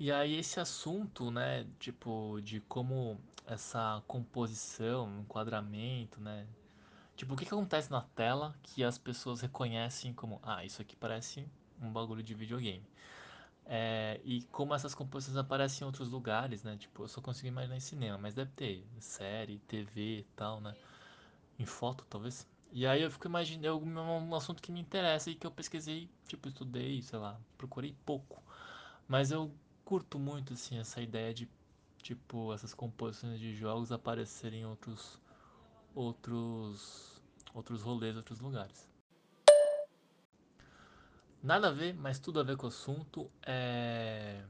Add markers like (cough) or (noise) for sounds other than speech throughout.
E aí esse assunto, né, tipo, de como essa composição, enquadramento, né? Tipo, o que que acontece na tela que as pessoas reconhecem como, ah, isso aqui parece um bagulho de videogame. É, e como essas composições aparecem em outros lugares, né? Tipo, eu só consigo imaginar em cinema, mas deve ter série, TV e tal, né? Em foto, talvez. E aí eu fico imaginando um, um assunto que me interessa e que eu pesquisei, tipo, estudei, sei lá, procurei pouco. Mas eu curto muito, assim, essa ideia de, tipo, essas composições de jogos aparecerem em outros, outros, outros rolês, outros lugares. Nada a ver, mas tudo a ver com o assunto. É.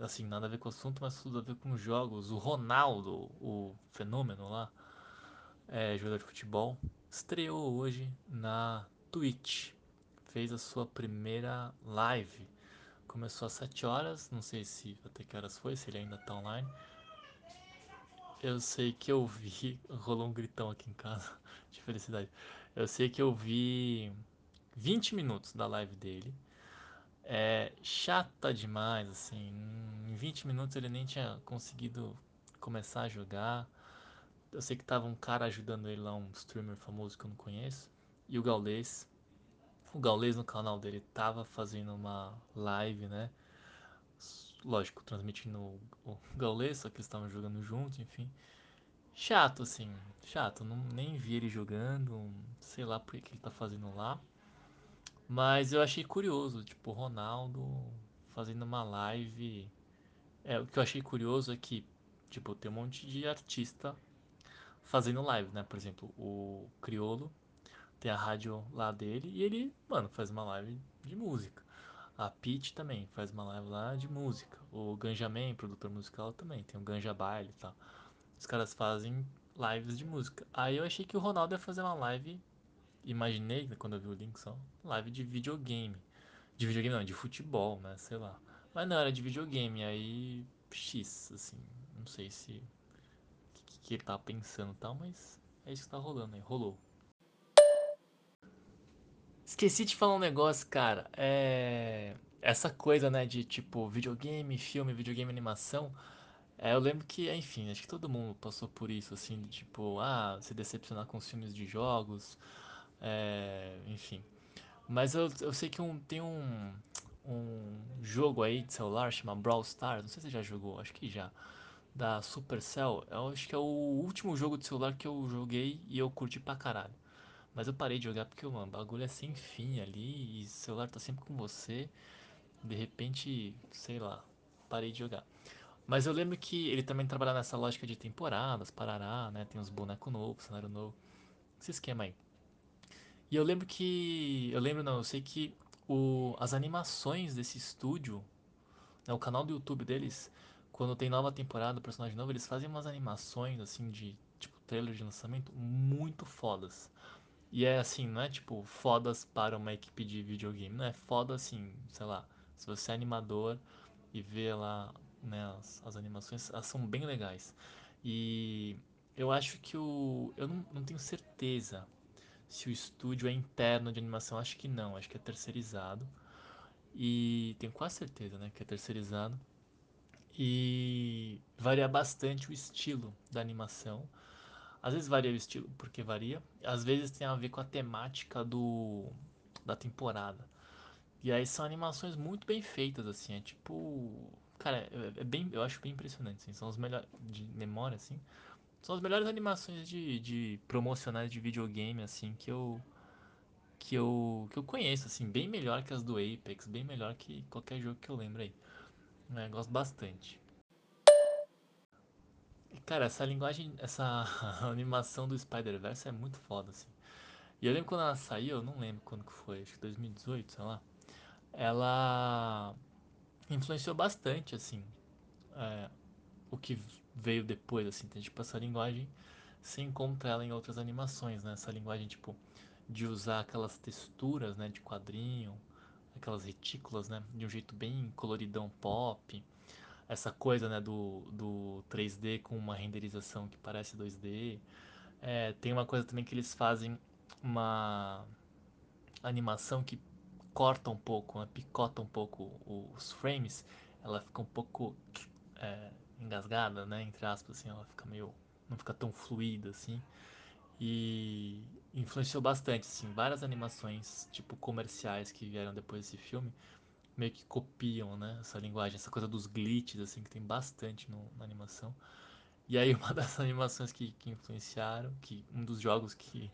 Assim, nada a ver com o assunto, mas tudo a ver com jogos. O Ronaldo, o fenômeno lá, é, jogador de futebol, estreou hoje na Twitch. Fez a sua primeira live. Começou às 7 horas, não sei se até que horas foi, se ele ainda tá online. Eu sei que eu vi. (laughs) Rolou um gritão aqui em casa (laughs) de felicidade. Eu sei que eu vi 20 minutos da live dele. É chata demais, assim. Em 20 minutos ele nem tinha conseguido começar a jogar. Eu sei que tava um cara ajudando ele lá, um streamer famoso que eu não conheço. E o Gaules. O Gaules no canal dele tava fazendo uma live, né? Lógico, transmitindo o Gaules, só que eles estavam jogando juntos, enfim. Chato, assim. Chato. Não, nem vi ele jogando. Sei lá por que ele tá fazendo lá. Mas eu achei curioso, tipo, o Ronaldo fazendo uma live. É, o que eu achei curioso é que, tipo, tem um monte de artista fazendo live, né? Por exemplo, o Criolo tem a rádio lá dele e ele, mano, faz uma live de música. A Peach também faz uma live lá de música. O Ganjamin, produtor musical, também tem o Ganja Baile e tal. Os caras fazem lives de música. Aí eu achei que o Ronaldo ia fazer uma live imaginei, quando eu vi o link só, live de videogame. De videogame não, de futebol, né? Sei lá. Mas não, era de videogame. Aí, X, assim. Não sei se. O que, que, ele tava pensando e tal, mas é isso que tá rolando aí. Rolou. Esqueci de falar um negócio, cara. É. Essa coisa, né, de tipo videogame, filme, videogame, animação. É, eu lembro que, enfim, acho que todo mundo passou por isso, assim, de tipo, ah, se decepcionar com os filmes de jogos, é, enfim. Mas eu, eu sei que um, tem um, um jogo aí de celular chamado Brawl Stars, não sei se você já jogou, acho que já, da Supercell. Eu acho que é o último jogo de celular que eu joguei e eu curti pra caralho. Mas eu parei de jogar porque, mano, o bagulho é sem fim ali e o celular tá sempre com você. De repente, sei lá, parei de jogar. Mas eu lembro que ele também trabalha nessa lógica de temporadas, parará, né? Tem uns bonecos novos, cenário novo. Esse esquema aí. E eu lembro que. Eu lembro não, eu sei que o, as animações desse estúdio, né, o canal do YouTube deles, quando tem nova temporada, personagem novo, eles fazem umas animações assim de tipo trailer de lançamento muito fodas. E é assim, não é tipo fodas para uma equipe de videogame, não é foda assim, sei lá, se você é animador e vê lá né, as, as animações, elas são bem legais. E eu acho que o. Eu não, não tenho certeza se o estúdio é interno de animação. Acho que não, acho que é terceirizado. E tenho quase certeza né, que é terceirizado. E varia bastante o estilo da animação. Às vezes varia o estilo porque varia. Às vezes tem a ver com a temática do da temporada. E aí são animações muito bem feitas, assim. É tipo. Cara, é, é bem, eu acho bem impressionante. Assim. São os melhores. De memória, assim. São as melhores animações de, de promocionais de videogame, assim, que eu. Que eu, que eu conheço, assim, bem melhor que as do Apex, bem melhor que qualquer jogo que eu lembro aí. É, gosto bastante. Cara, essa linguagem, essa (laughs) animação do Spider-Verse é muito foda, assim. E eu lembro quando ela saiu, eu não lembro quando que foi, acho que 2018, sei lá. Ela influenciou bastante, assim, é, o que veio depois, assim. Então, tipo, essa linguagem você encontra ela em outras animações, né? Essa linguagem, tipo, de usar aquelas texturas, né, de quadrinho, aquelas retículas, né, de um jeito bem coloridão pop. Essa coisa, né, do, do 3D com uma renderização que parece 2D. É, tem uma coisa também que eles fazem uma animação que corta um pouco, né, picota um pouco os frames ela fica um pouco é, engasgada, né? Entre aspas, assim, ela fica meio. não fica tão fluida assim. E influenciou bastante, assim, várias animações, tipo comerciais que vieram depois desse filme, meio que copiam, né, essa linguagem, essa coisa dos glitches, assim, que tem bastante no, na animação. E aí (laughs) uma das animações que, que influenciaram, que um dos jogos que,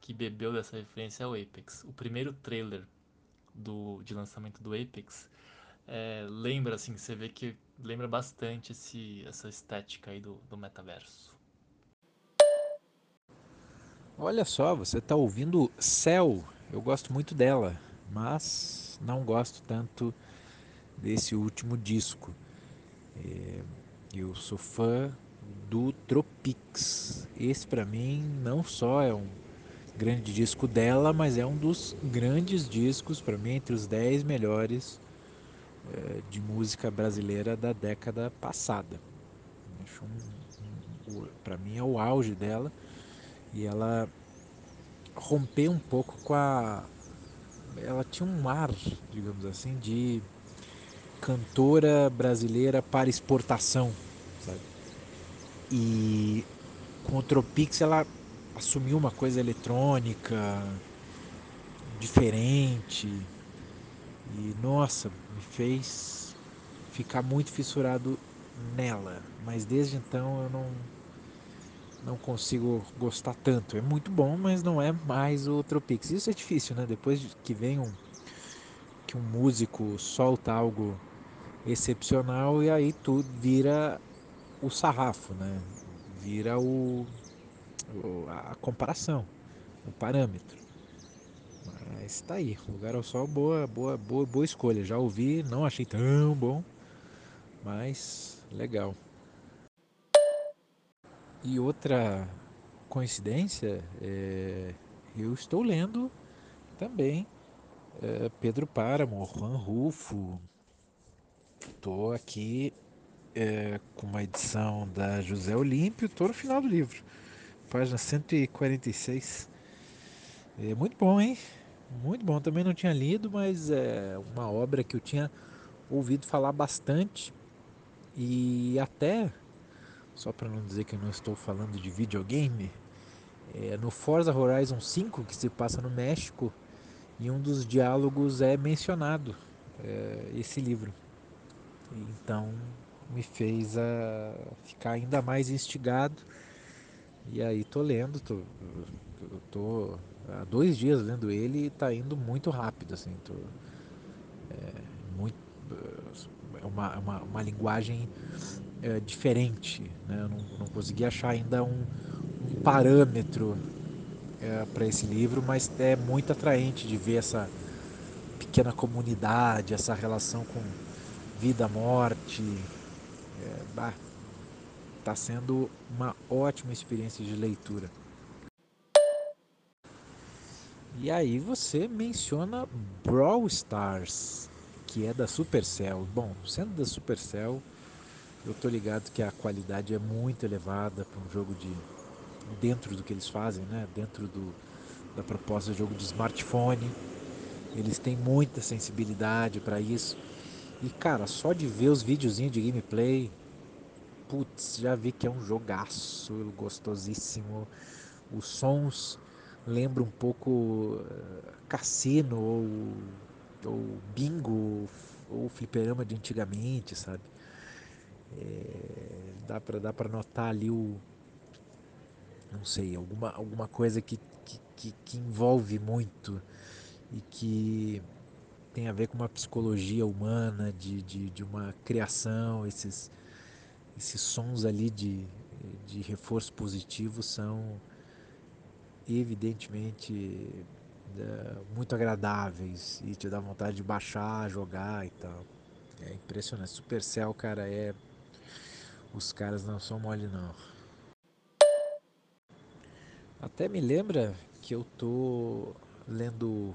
que bebeu dessa referência é o Apex. O primeiro trailer do, de lançamento do Apex é, lembra, assim, você vê que lembra bastante esse, essa estética aí do, do metaverso. Olha só, você está ouvindo Cell. Eu gosto muito dela, mas não gosto tanto desse último disco. É, eu sou fã do Tropics. Esse para mim não só é um grande disco dela, mas é um dos grandes discos para mim entre os 10 melhores é, de música brasileira da década passada. Um, um, para mim é o auge dela e ela rompeu um pouco com a ela tinha um ar, digamos assim, de cantora brasileira para exportação, sabe? E com o Tropix ela assumiu uma coisa eletrônica, diferente. E nossa, me fez ficar muito fissurado nela. Mas desde então eu não não consigo gostar tanto. É muito bom, mas não é mais o Tropix. Isso é difícil, né? Depois que vem um que um músico solta algo excepcional e aí tudo vira o sarrafo, né? Vira o, o a comparação, o parâmetro. Mas tá aí, lugar ao sol, boa, boa, boa, boa escolha. Já ouvi, não achei tão bom, mas legal. E outra coincidência, é, eu estou lendo também é, Pedro Páramo, Juan Rufo. Estou aqui é, com uma edição da José Olímpio, estou no final do livro, página 146. É muito bom, hein? Muito bom. Também não tinha lido, mas é uma obra que eu tinha ouvido falar bastante e até, só para não dizer que eu não estou falando de videogame, é no Forza Horizon 5, que se passa no México, e um dos diálogos é mencionado é, esse livro. Então me fez a ficar ainda mais instigado. E aí tô lendo, tô, tô há dois dias lendo ele e tá indo muito rápido, assim, tô, é, muito, é uma, uma, uma linguagem é, diferente, né? Eu não, não consegui achar ainda um, um parâmetro é, para esse livro, mas é muito atraente de ver essa pequena comunidade, essa relação com vida, morte, é, tá sendo uma ótima experiência de leitura. E aí você menciona Brawl Stars, que é da Supercell. Bom, sendo da Supercell, eu tô ligado que a qualidade é muito elevada para um jogo de dentro do que eles fazem, né? Dentro do, da proposta de jogo de smartphone. Eles têm muita sensibilidade para isso. E cara, só de ver os videozinhos de gameplay, putz, já vi que é um jogaço, gostosíssimo. Os sons lembram um pouco uh, cassino ou, ou bingo ou fliperama de antigamente, sabe? É, dá para dá para notar ali o não sei alguma alguma coisa que, que, que, que envolve muito e que tem a ver com uma psicologia humana de, de, de uma criação esses esses sons ali de, de reforço positivo são evidentemente é, muito agradáveis e te dá vontade de baixar, jogar e tal. É impressionante. Supercell, cara, é. Os caras não são mole, não. Até me lembra que eu tô lendo.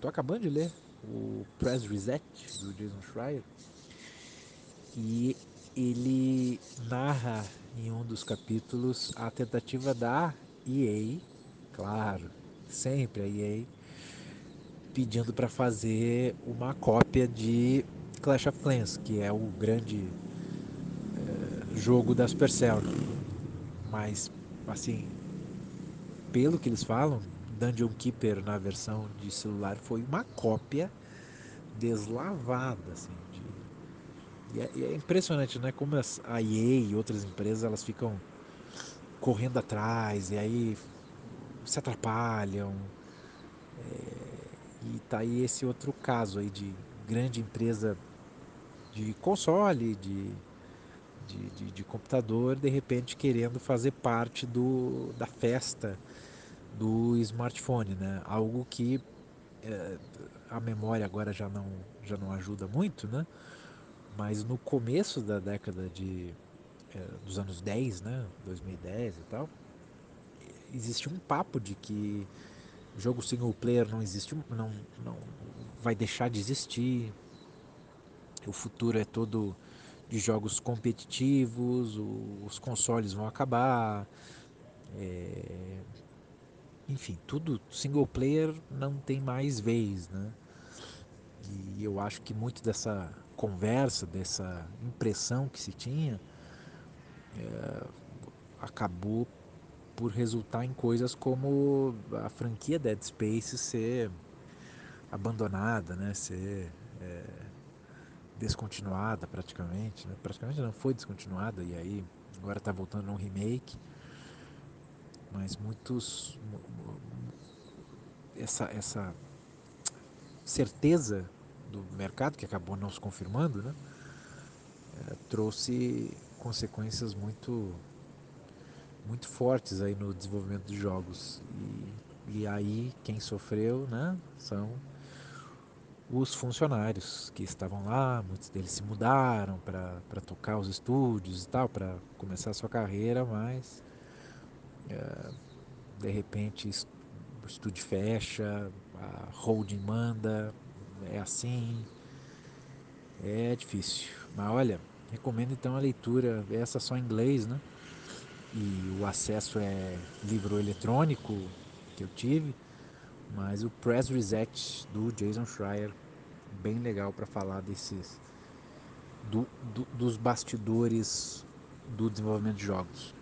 tô acabando de ler o Press Reset do Jason Schreier. E ele narra em um dos capítulos a tentativa da EA, claro, sempre a EA, pedindo para fazer uma cópia de Clash of Clans, que é o grande jogo da Supercell. Mas, assim, pelo que eles falam, Dungeon Keeper na versão de celular foi uma cópia deslavada, assim, de... E é, e é impressionante, né? Como a EA e outras empresas, elas ficam correndo atrás e aí se atrapalham. É, e tá aí esse outro caso aí de grande empresa de console, de, de, de, de computador, de repente querendo fazer parte do, da festa do smartphone, né? Algo que é, a memória agora já não, já não ajuda muito, né? Mas no começo da década de, é, dos anos 10, né? 2010 e tal, existia um papo de que jogo single player não existe, não, não vai deixar de existir. O futuro é todo de jogos competitivos, os consoles vão acabar. É... Enfim, tudo single player não tem mais vez, né? E eu acho que muito dessa conversa, dessa impressão que se tinha, é... acabou por resultar em coisas como a franquia Dead Space ser abandonada, né? Ser é, descontinuada praticamente, né? praticamente não foi descontinuada e aí agora está voltando num remake, mas muitos essa essa certeza do mercado que acabou não se confirmando, né? É, trouxe consequências muito muito fortes aí no desenvolvimento de jogos e, e aí quem sofreu, né? São os funcionários que estavam lá, muitos deles se mudaram para tocar os estúdios e tal, para começar a sua carreira, mas é, de repente o estúdio fecha, a holding manda, é assim, é difícil. Mas olha, recomendo então a leitura, essa só em inglês, né? E o acesso é livro eletrônico que eu tive, mas o Press Reset do Jason Schreier bem legal para falar desses do, do, dos bastidores do desenvolvimento de jogos.